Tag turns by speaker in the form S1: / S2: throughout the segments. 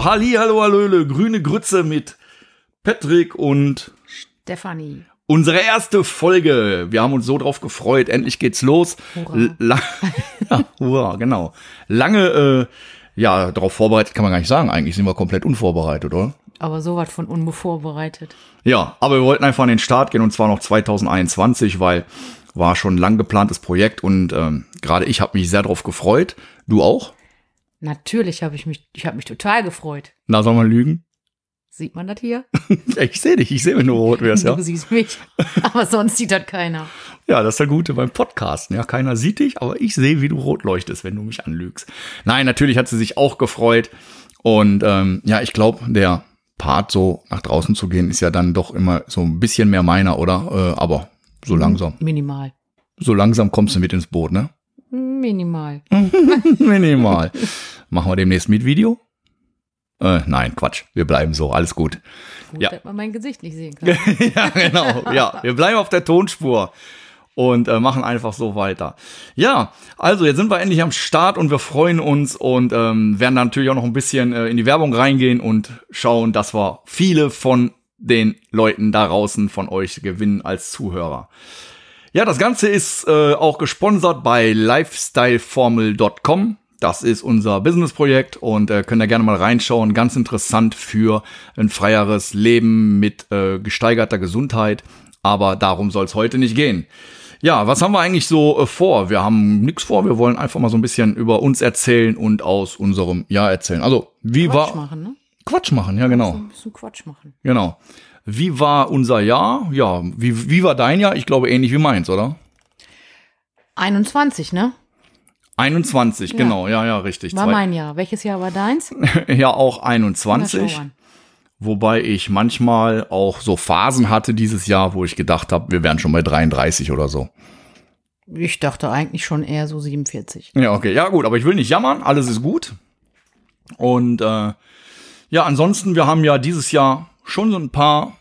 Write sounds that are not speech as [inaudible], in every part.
S1: So, Halli, hallo, hallöle, grüne Grütze mit Patrick und
S2: Stefanie.
S1: unsere erste Folge. Wir haben uns so drauf gefreut. Endlich geht's los.
S2: Hurra.
S1: La [laughs] ja, hurra, genau. Lange, äh, ja, darauf vorbereitet kann man gar nicht sagen. Eigentlich sind wir komplett unvorbereitet, oder?
S2: Aber so was von unbevorbereitet.
S1: Ja, aber wir wollten einfach an den Start gehen und zwar noch 2021, weil war schon ein lang geplantes Projekt und ähm, gerade ich habe mich sehr drauf gefreut. Du auch?
S2: Natürlich habe ich mich, ich habe mich total gefreut.
S1: Na, soll man lügen?
S2: Sieht man das hier? [laughs]
S1: Ich sehe dich, ich sehe, wenn du rot wärst, [laughs] ja.
S2: Du siehst mich. Aber sonst sieht das keiner.
S1: Ja, das ist der Gute beim Podcasten. Ja, keiner sieht dich, aber ich sehe, wie du rot leuchtest, wenn du mich anlügst. Nein, natürlich hat sie sich auch gefreut. Und ähm, ja, ich glaube, der Part, so nach draußen zu gehen, ist ja dann doch immer so ein bisschen mehr meiner, oder? Äh, aber so langsam.
S2: Minimal.
S1: So langsam kommst du mit ins Boot, ne?
S2: Minimal. [laughs]
S1: Minimal. Machen wir demnächst mit Video? Äh, nein, Quatsch. Wir bleiben so. Alles gut.
S2: Gut,
S1: Ja.
S2: dass man mein Gesicht nicht sehen [laughs] kann.
S1: ja, genau. Ja, wir bleiben auf der Tonspur und äh, machen einfach so weiter. Ja, also jetzt sind wir endlich am Start und wir freuen uns und ähm, werden dann natürlich auch noch ein bisschen äh, in die Werbung reingehen und schauen, dass wir viele von den Leuten da draußen von euch gewinnen als Zuhörer. Ja, das Ganze ist äh, auch gesponsert bei lifestyleformel.com. Das ist unser Businessprojekt und äh, könnt ihr gerne mal reinschauen. Ganz interessant für ein freieres Leben mit äh, gesteigerter Gesundheit. Aber darum soll es heute nicht gehen. Ja, was haben wir eigentlich so äh, vor? Wir haben nichts vor. Wir wollen einfach mal so ein bisschen über uns erzählen und aus unserem Jahr erzählen. Also, wie
S2: Quatsch
S1: war
S2: machen, ne?
S1: Quatsch machen? Ja, genau.
S2: So ein bisschen Quatsch machen.
S1: Genau. Wie war unser Jahr? Ja, wie, wie war dein Jahr? Ich glaube ähnlich wie meins, oder?
S2: 21, ne?
S1: 21,
S2: Ja.
S1: genau, ja, ja, richtig.
S2: War
S1: Zwei-
S2: mein Jahr. Welches Jahr war deins? [laughs]
S1: ja, auch
S2: Na,
S1: 21.
S2: schau an.
S1: Wobei ich manchmal auch so Phasen hatte dieses Jahr, wo ich gedacht habe, wir wären schon bei 33 oder so.
S2: Ich dachte eigentlich schon eher so 47.
S1: Ja, okay, ja gut, aber ich will nicht jammern, alles ist gut. Und äh, ja, ansonsten, wir haben ja dieses Jahr schon so ein paar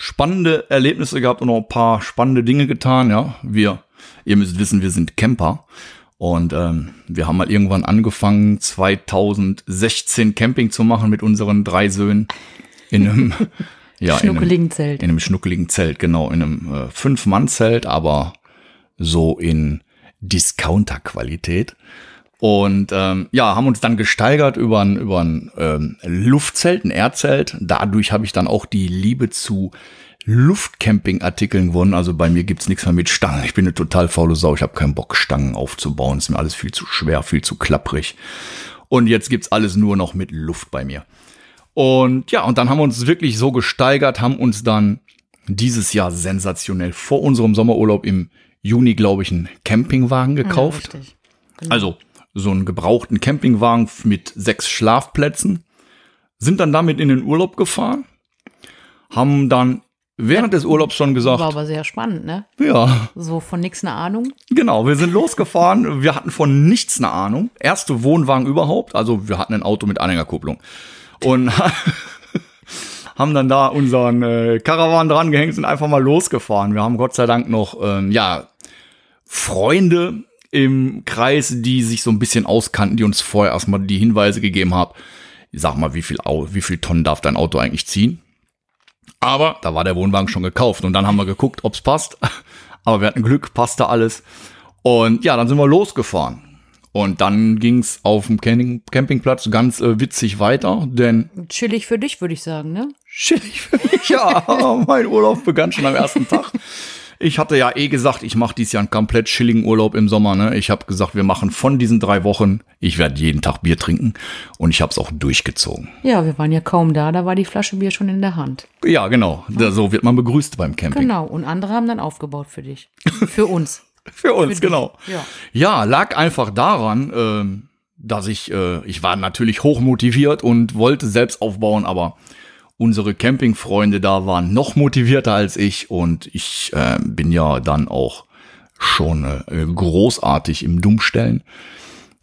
S1: spannende Erlebnisse gehabt und auch ein paar spannende Dinge getan. Ja, wir, ihr müsst wissen, wir sind Camper. Und ähm, wir haben mal irgendwann angefangen, 2016 Camping zu machen mit unseren drei Söhnen in einem, [laughs] ja, in einem,
S2: Schnuckeligen Zelt.
S1: in einem schnuckeligen Zelt, genau, in einem äh, Fünf-Mann-Zelt, aber so in Discounter-Qualität. Und ähm, ja, haben uns dann gesteigert über ein, über ein ähm, Luftzelt, ein Erdzelt. Dadurch habe ich dann auch die Liebe zu Luftcamping-Artikeln gewonnen. Also bei mir gibt's nichts mehr mit Stangen. Ich bin eine total faule Sau. Ich habe keinen Bock, Stangen aufzubauen. Ist mir alles viel zu schwer, viel zu klapprig. Und jetzt gibt's alles nur noch mit Luft bei mir. Und ja, und dann haben wir uns wirklich so gesteigert, haben uns dann dieses Jahr sensationell vor unserem Sommerurlaub im Juni, glaube ich, einen Campingwagen gekauft.
S2: Ja, richtig. Genau.
S1: Also so einen gebrauchten Campingwagen mit sechs Schlafplätzen. Sind dann damit in den Urlaub gefahren. Haben dann während des Urlaubs schon gesagt,
S2: War aber sehr spannend, ne?
S1: ja,
S2: So von nix eine Ahnung.
S1: genau, wir sind losgefahren. Wir hatten von nichts eine Ahnung. Erste Wohnwagen überhaupt. Also wir hatten ein Auto mit Anhängerkupplung. Und [laughs] haben dann da unseren äh, Caravan dran gehängt und einfach mal losgefahren. Wir haben Gott sei Dank noch, ähm, ja, Freunde im Kreis, die sich so ein bisschen auskannten, die uns vorher erstmal die Hinweise gegeben haben. Sag mal, wie viel, wie viel Tonnen darf dein Auto eigentlich ziehen? Aber da war der Wohnwagen schon gekauft und dann haben wir geguckt, ob's passt. [laughs] Aber wir hatten Glück, passte alles. Und ja, dann sind wir losgefahren. Und dann ging's auf dem Camping Campingplatz ganz äh, witzig weiter, denn
S2: Chillig für dich, würde ich sagen, ne?
S1: chillig für mich. Ja, [laughs] mein Urlaub begann schon am ersten Tag. Ich hatte ja eh gesagt, ich mache dieses Jahr einen komplett chilligen Urlaub im Sommer. Ne? Ich habe gesagt, wir machen von diesen drei Wochen, ich werde jeden Tag Bier trinken und ich habe es auch durchgezogen.
S2: Ja, wir waren ja kaum da, da war die Flasche Bier schon in der Hand.
S1: Ja, genau. Da, so wird man begrüßt beim Camping.
S2: Genau, und andere haben dann aufgebaut für dich. [laughs] [laughs] Für uns.
S1: Für uns,
S2: Für
S1: genau.
S2: Ja.
S1: Ja, lag einfach daran, ähm, dass ich, äh, ich war natürlich hoch motiviert und wollte selbst aufbauen, aber unsere Campingfreunde da waren noch motivierter als ich und ich äh, bin ja dann auch schon äh, großartig im Dummstellen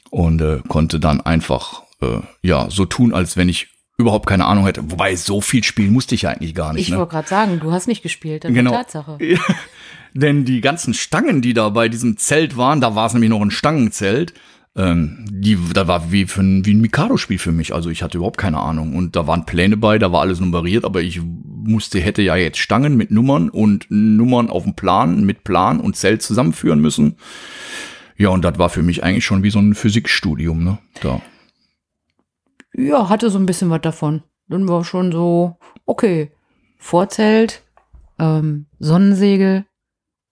S1: und äh, konnte dann einfach äh, ja so tun, als wenn ich überhaupt keine Ahnung hätte. Wobei so viel spielen musste ich eigentlich gar nicht.
S2: Ich
S1: ne?
S2: wollte gerade sagen, du hast nicht gespielt, das
S1: Genau.
S2: Tatsache.
S1: Ja, [laughs] denn die ganzen Stangen, die da bei diesem Zelt waren, da war es nämlich noch ein Stangenzelt, ähm, die, da war wie, für ein, wie ein Mikado-Spiel für mich. Also ich hatte überhaupt keine Ahnung. Und da waren Pläne bei, da war alles nummeriert, aber ich musste, hätte ja jetzt Stangen mit Nummern und Nummern auf dem Plan, mit Plan und Zelt zusammenführen müssen. Ja, und das war für mich eigentlich schon wie so ein Physikstudium, ne? Da.
S2: Ja, hatte so ein bisschen was davon. Dann war schon so, okay, Vorzelt, ähm, Sonnensegel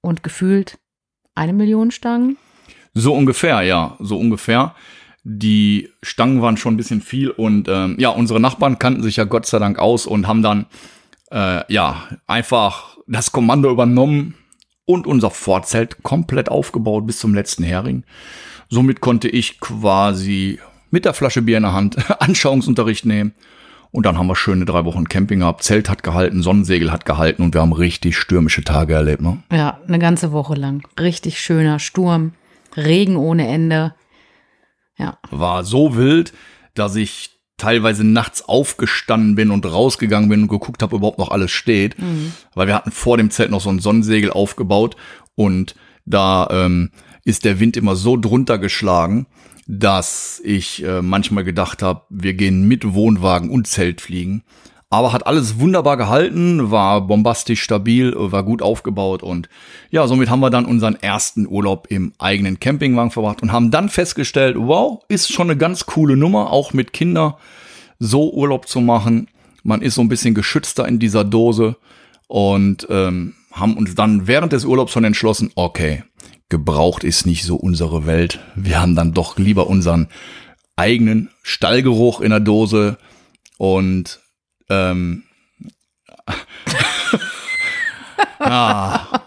S2: und gefühlt eine Million Stangen.
S1: So ungefähr, ja, so ungefähr. Die Stangen waren schon ein bisschen viel und ähm, ja, unsere Nachbarn kannten sich ja Gott sei Dank aus und haben dann äh, ja einfach das Kommando übernommen und unser Vorzelt komplett aufgebaut bis zum letzten Hering. Somit konnte ich quasi mit der Flasche Bier in der Hand [laughs] Anschauungsunterricht nehmen. Und dann haben wir schöne drei Wochen Camping gehabt. Zelt hat gehalten, Sonnensegel hat gehalten und wir haben richtig stürmische Tage erlebt. Ne?
S2: Ja, eine ganze Woche lang. Richtig schöner Sturm. Regen ohne Ende. Ja.
S1: War so wild, dass ich teilweise nachts aufgestanden bin und rausgegangen bin und geguckt habe, ob überhaupt noch alles steht. Mhm. Weil wir hatten vor dem Zelt noch so ein Sonnensegel aufgebaut und da ähm, ist der Wind immer so drunter geschlagen, dass ich äh, manchmal gedacht habe, wir gehen mit Wohnwagen und Zelt fliegen. Aber hat alles wunderbar gehalten, war bombastisch stabil, war gut aufgebaut und ja, somit haben wir dann unseren ersten Urlaub im eigenen Campingwagen verbracht und haben dann festgestellt, wow, ist schon eine ganz coole Nummer, auch mit Kindern so Urlaub zu machen. Man ist so ein bisschen geschützter in dieser Dose und ähm, haben uns dann während des Urlaubs schon entschlossen, okay, gebraucht ist nicht so unsere Welt. Wir haben dann doch lieber unseren eigenen Stallgeruch in der Dose und ähm, [laughs] ah.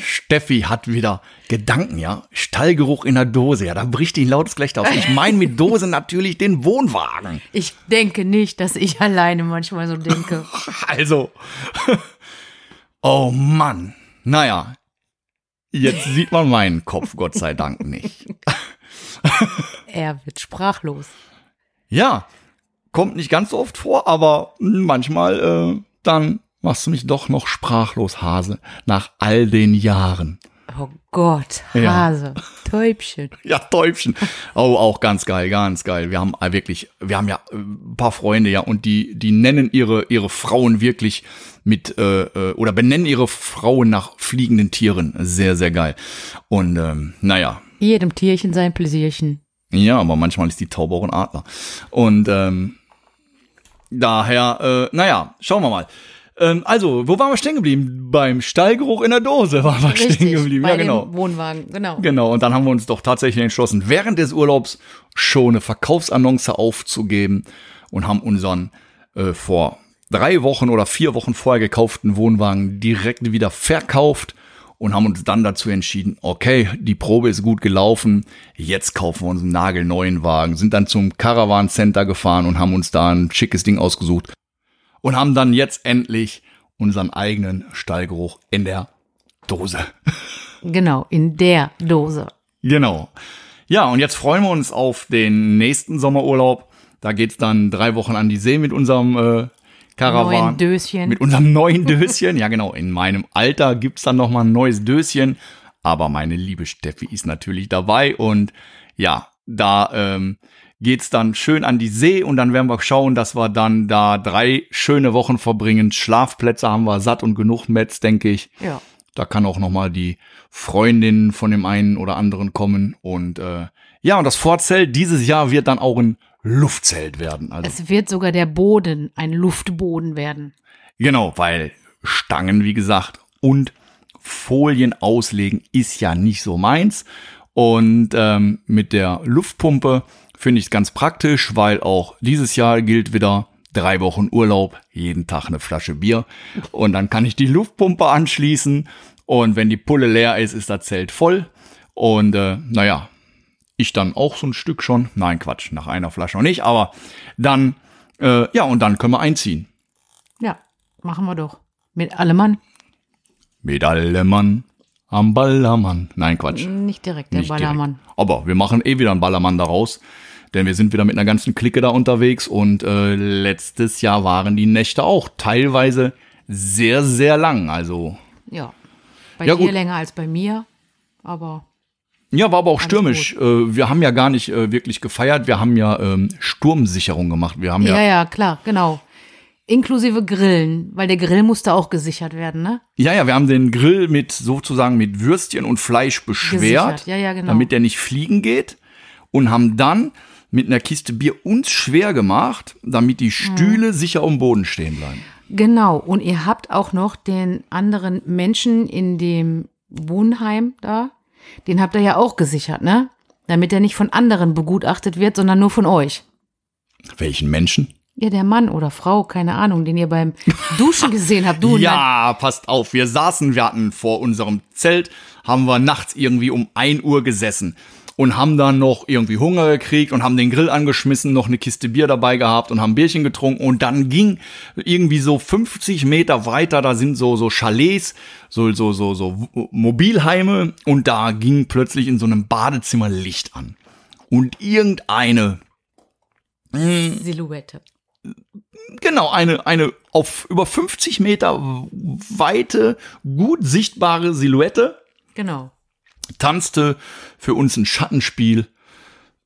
S1: Steffi hat wieder Gedanken, ja. Stallgeruch in der Dose, ja, da bricht die ein lautes Gelächter auf. Ich meine mit Dose natürlich den Wohnwagen.
S2: Ich denke nicht, dass ich alleine manchmal so denke. [laughs]
S1: Also, oh Mann. Naja, jetzt sieht man meinen Kopf, Gott sei Dank nicht. [laughs]
S2: er wird sprachlos.
S1: Ja, Kommt nicht ganz so oft vor, aber manchmal äh, dann machst du mich doch noch sprachlos, Hase, nach all den Jahren.
S2: Oh Gott, Hase, ja. Täubchen. [laughs]
S1: Ja, Täubchen. Oh, auch ganz geil, ganz geil. Wir haben äh, wirklich, wir haben ja äh, ein paar Freunde, ja, und die, die nennen ihre, ihre Frauen wirklich mit, äh, äh, oder benennen ihre Frauen nach fliegenden Tieren. Sehr, sehr geil. Und, ähm, naja.
S2: Jedem Tierchen sein Pläsierchen.
S1: Ja, aber manchmal ist die Taube auch ein Adler. Und, ähm, Daher, äh, naja, schauen wir mal. Ähm, also, wo waren wir stehen geblieben? Beim Stallgeruch in der Dose waren wir Richtig, stehen geblieben.
S2: Bei
S1: ja, genau.
S2: Dem Wohnwagen, genau.
S1: Genau, und dann haben wir uns doch tatsächlich entschlossen, während des Urlaubs schon eine Verkaufsannonce aufzugeben und haben unseren äh, vor drei Wochen oder vier Wochen vorher gekauften Wohnwagen direkt wieder verkauft und haben uns dann dazu entschieden, okay, die Probe ist gut gelaufen, jetzt kaufen wir uns einen nagelneuen Wagen, sind dann zum Caravan Center gefahren und haben uns da ein schickes Ding ausgesucht und haben dann jetzt endlich unseren eigenen Stallgeruch in der Dose. [laughs]
S2: Genau, in der Dose.
S1: Genau. Ja, und jetzt freuen wir uns auf den nächsten Sommerurlaub. Da geht's dann drei Wochen an die See mit unserem äh, Karawan. Neuen
S2: Döschen.
S1: Mit unserem neuen [laughs] Döschen. ja, genau. In meinem Alter gibt's dann noch mal ein neues Döschen. Aber meine liebe Steffi ist natürlich dabei. Und ja, da ähm, geht's dann schön an die See. Und dann werden wir schauen, dass wir dann da drei schöne Wochen verbringen. Schlafplätze haben wir satt und genug Metz, denke ich.
S2: Ja.
S1: Da kann auch noch mal die Freundin von dem einen oder anderen kommen. Und äh, ja, und das Vorzelt dieses Jahr wird dann auch ein Luftzelt werden.
S2: Also, es wird sogar der Boden ein Luftboden werden.
S1: Genau, weil Stangen, wie gesagt, und Folien auslegen ist ja nicht so meins. Und ähm, mit der Luftpumpe finde ich es ganz praktisch, weil auch dieses Jahr gilt wieder drei Wochen Urlaub, jeden Tag eine Flasche Bier. Und dann kann ich die Luftpumpe anschließen. Und wenn die Pulle leer ist, ist das Zelt voll. Und äh, naja, ich dann auch so ein Stück schon. Nein, Quatsch, nach einer Flasche noch nicht, aber dann, äh, ja, und dann können wir einziehen.
S2: Ja, machen wir doch. Mit Allemann.
S1: Mit Allemann am Ballermann. Nein, Quatsch.
S2: Nicht direkt der Nicht Ballermann. Direkt.
S1: Aber wir machen eh wieder einen Ballermann daraus. Denn wir sind wieder mit einer ganzen Clique da unterwegs und äh, letztes Jahr waren die Nächte auch teilweise sehr, sehr lang. Also.
S2: Ja. Bei ja, dir gut. länger als bei mir, aber
S1: Ja, war aber auch
S2: Alles
S1: stürmisch. Äh, wir haben ja gar nicht äh, wirklich gefeiert. Wir haben ja ähm, Sturmsicherung gemacht. Wir haben ja,
S2: Ja, ja, klar, genau. Inklusive Grillen, weil der Grill musste auch gesichert werden, ne?
S1: ja, ja, wir haben den Grill mit sozusagen mit Würstchen und Fleisch beschwert.
S2: Ja, ja, genau.
S1: damit der nicht fliegen geht. Und haben dann mit einer Kiste Bier uns schwer gemacht, damit die Stühle sicher am Boden stehen bleiben.
S2: Genau. Und ihr habt auch noch den anderen Menschen in dem Wohnheim da, den habt ihr ja auch gesichert, ne? Damit er nicht von anderen begutachtet wird, sondern nur von euch.
S1: Welchen Menschen?
S2: Ja, der Mann oder Frau, keine Ahnung, den ihr beim [laughs] Duschen gesehen habt. Du
S1: ja, passt auf. Wir saßen, wir hatten vor unserem Zelt, haben wir nachts irgendwie um 1 Uhr gesessen und haben dann noch irgendwie Hunger gekriegt und haben den Grill angeschmissen, noch eine Kiste Bier dabei gehabt und haben Bierchen getrunken und dann ging irgendwie so 50 Meter weiter, da sind so, so Chalets, so, so, so, so Mobilheime und da ging plötzlich in so einem Badezimmer Licht an. Und irgendeine,
S2: Silhouette.
S1: Genau, eine, eine auf über 50 Meter weite, gut sichtbare Silhouette
S2: Genau.
S1: Tanzte für uns ein Schattenspiel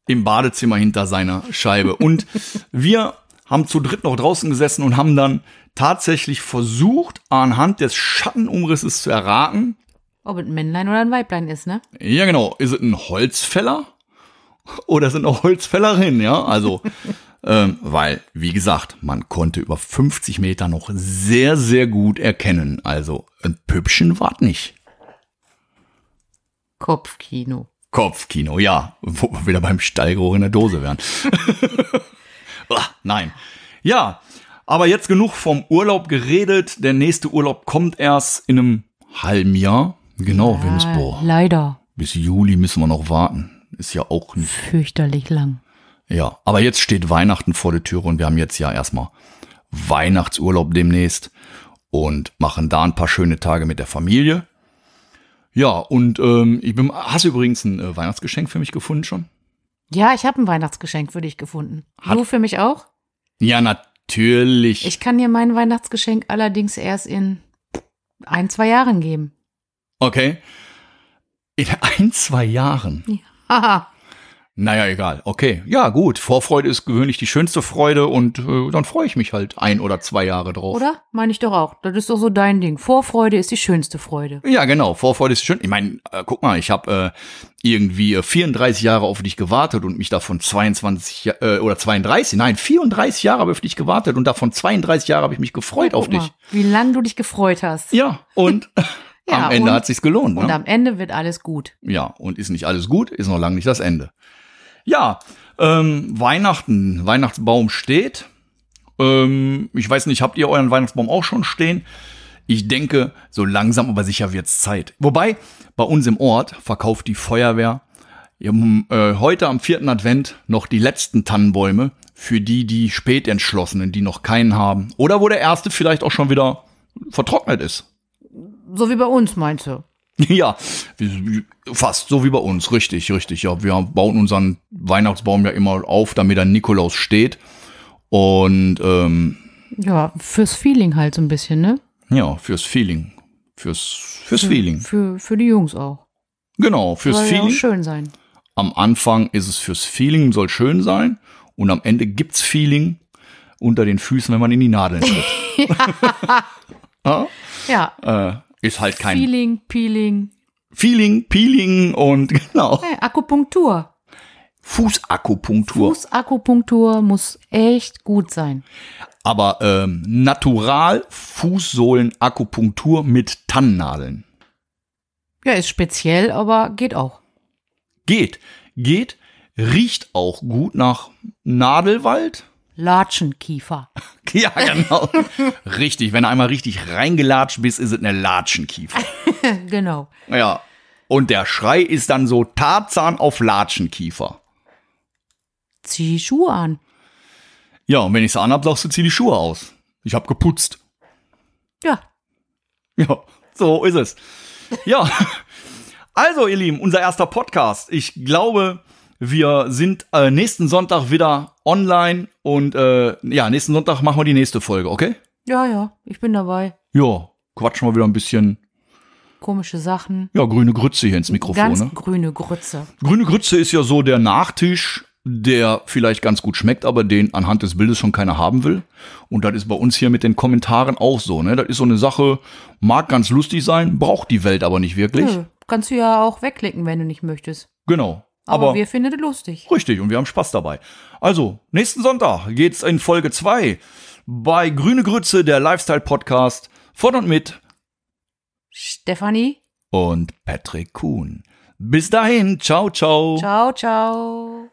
S1: im Badezimmer hinter seiner Scheibe. Und [laughs] wir haben zu dritt noch draußen gesessen und haben dann tatsächlich versucht, anhand des Schattenumrisses zu erraten,
S2: Ob es ein Männlein oder ein Weiblein ist, ne?
S1: ja genau, ist es ein Holzfäller oder sind auch Holzfällerinnen, ja? Also, [laughs] ähm, weil, wie gesagt, man konnte über 50 Meter noch sehr, sehr gut erkennen. Also, ein Püppchen war nicht.
S2: Kopfkino.
S1: Kopfkino, ja, wo wir wieder beim Stallgeruch in der Dose wären. [laughs] Ah, Nein. Ja, aber jetzt genug vom Urlaub geredet. Der nächste Urlaub kommt erst in einem halben Jahr. Genau, Wilmsburg.
S2: leider.
S1: Bis Juli müssen wir noch warten. Ist ja auch nicht.
S2: Fürchterlich lang.
S1: Ja, aber jetzt steht Weihnachten vor der Tür und wir haben jetzt ja erstmal Weihnachtsurlaub demnächst und machen da ein paar schöne Tage mit der Familie. Ja, und ähm, ich bin, hast du übrigens ein äh, Weihnachtsgeschenk für mich gefunden schon?
S2: Ja, ich habe ein Weihnachtsgeschenk für dich gefunden.
S1: Hat-
S2: du für mich auch?
S1: Ja, natürlich.
S2: Ich kann dir mein Weihnachtsgeschenk allerdings erst in ein, zwei Jahren geben.
S1: okay. In ein, zwei Jahren.
S2: Haha. [laughs]
S1: Naja, egal. Okay. Ja, gut. Vorfreude ist gewöhnlich die schönste Freude und äh, dann freue ich mich halt ein oder zwei Jahre drauf.
S2: Oder? Meine ich doch auch. Das ist doch so dein Ding. Vorfreude ist die schönste Freude.
S1: Ja, genau. Vorfreude ist schön. Ich meine, äh, guck mal, ich habe äh, irgendwie äh, 34 Jahre auf dich gewartet und mich davon 22 Ja- äh, oder 32, nein, 34 Jahre habe ich auf dich gewartet und davon 32 Jahre habe ich mich gefreut auf
S2: Guck
S1: dich.
S2: mal, wie lange du dich gefreut hast.
S1: Ja, und [laughs] [laughs]
S2: Ja,
S1: am Ende
S2: und-
S1: hat sich's gelohnt.
S2: Und
S1: Ne?
S2: am Ende wird alles gut.
S1: Ja, und ist nicht alles gut, ist noch lange nicht das Ende. Ja, ähm, Weihnachten, Weihnachtsbaum steht. Ähm, ich weiß nicht, habt ihr euren Weihnachtsbaum auch schon stehen? Ich denke, so langsam aber sicher wird's Zeit. Wobei, bei uns im Ort verkauft die Feuerwehr ähm, äh, heute am vierten Advent noch die letzten Tannenbäume für die, die Spätentschlossenen, die noch keinen haben. Oder wo der erste vielleicht auch schon wieder vertrocknet ist.
S2: So wie bei uns, meinst du? [laughs]
S1: Ja, fast so wie bei uns, richtig, richtig. Ja, wir bauen unseren Weihnachtsbaum ja immer auf, damit der Nikolaus steht. Und ähm,
S2: Ja, fürs Feeling halt so ein bisschen, ne?
S1: ja, fürs Feeling. Fürs, fürs Feeling.
S2: Für, für die Jungs auch.
S1: Genau, fürs
S2: Soll ja
S1: Feeling.
S2: schön sein.
S1: Am Anfang ist es fürs Feeling, soll schön sein. Und am Ende gibt's Feeling unter den Füßen, wenn man in die Nadeln tritt. [laughs] ja?
S2: Ja,
S1: äh, ist halt kein
S2: Feeling, Peeling.
S1: Feeling, Peeling und [laughs] genau.
S2: Hey, Akupunktur.
S1: Fußakupunktur.
S2: Fußakupunktur muss echt gut sein.
S1: aber ähm, natural Fußsohlen Akupunktur mit Tannennadeln.
S2: Ja, ist speziell, aber geht auch.
S1: Geht, geht, riecht auch gut nach Nadelwald.
S2: Latschenkiefer. [laughs]
S1: Ja, genau. richtig, wenn du einmal richtig reingelatscht bist, ist es eine Latschenkiefer. [laughs]
S2: genau.
S1: Ja. Und der Schrei ist dann so Tarzan auf Latschenkiefer.
S2: Zieh Schuhe an.
S1: Ja, und wenn ich es anhab, sagst du, zieh die Schuhe aus. Ich hab geputzt.
S2: Ja,
S1: Ja, so ist es. Ja. Also, ihr Lieben, unser erster Podcast. Ich glaube, wir sind äh, nächsten Sonntag wieder online und äh, ja, nächsten Sonntag machen wir die nächste Folge, okay?
S2: ja, ja, ich bin dabei.
S1: Ja, quatschen wir wieder ein bisschen
S2: komische Sachen.
S1: Ja, grüne Grütze hier ins Mikrofon.
S2: Ganz
S1: Ne?
S2: grüne Grütze.
S1: Grüne Grütze ist ja so der Nachtisch, der vielleicht ganz gut schmeckt, aber den anhand des Bildes schon keiner haben will. Und das ist bei uns hier mit den Kommentaren auch so. Ne? Das ist so eine Sache, mag ganz lustig sein, braucht die Welt aber nicht wirklich.
S2: Nö, kannst du ja auch wegklicken, wenn du nicht möchtest.
S1: Genau.
S2: Aber,
S1: Aber,
S2: wir finden es lustig.
S1: richtig und wir haben Spaß dabei. Also, nächsten Sonntag geht's in Folge 2 bei Grüne Grütze, der Lifestyle-Podcast von und mit
S2: Stefanie,
S1: und Patrick Kuhn. Bis dahin, ciao, ciao.
S2: ciao, ciao.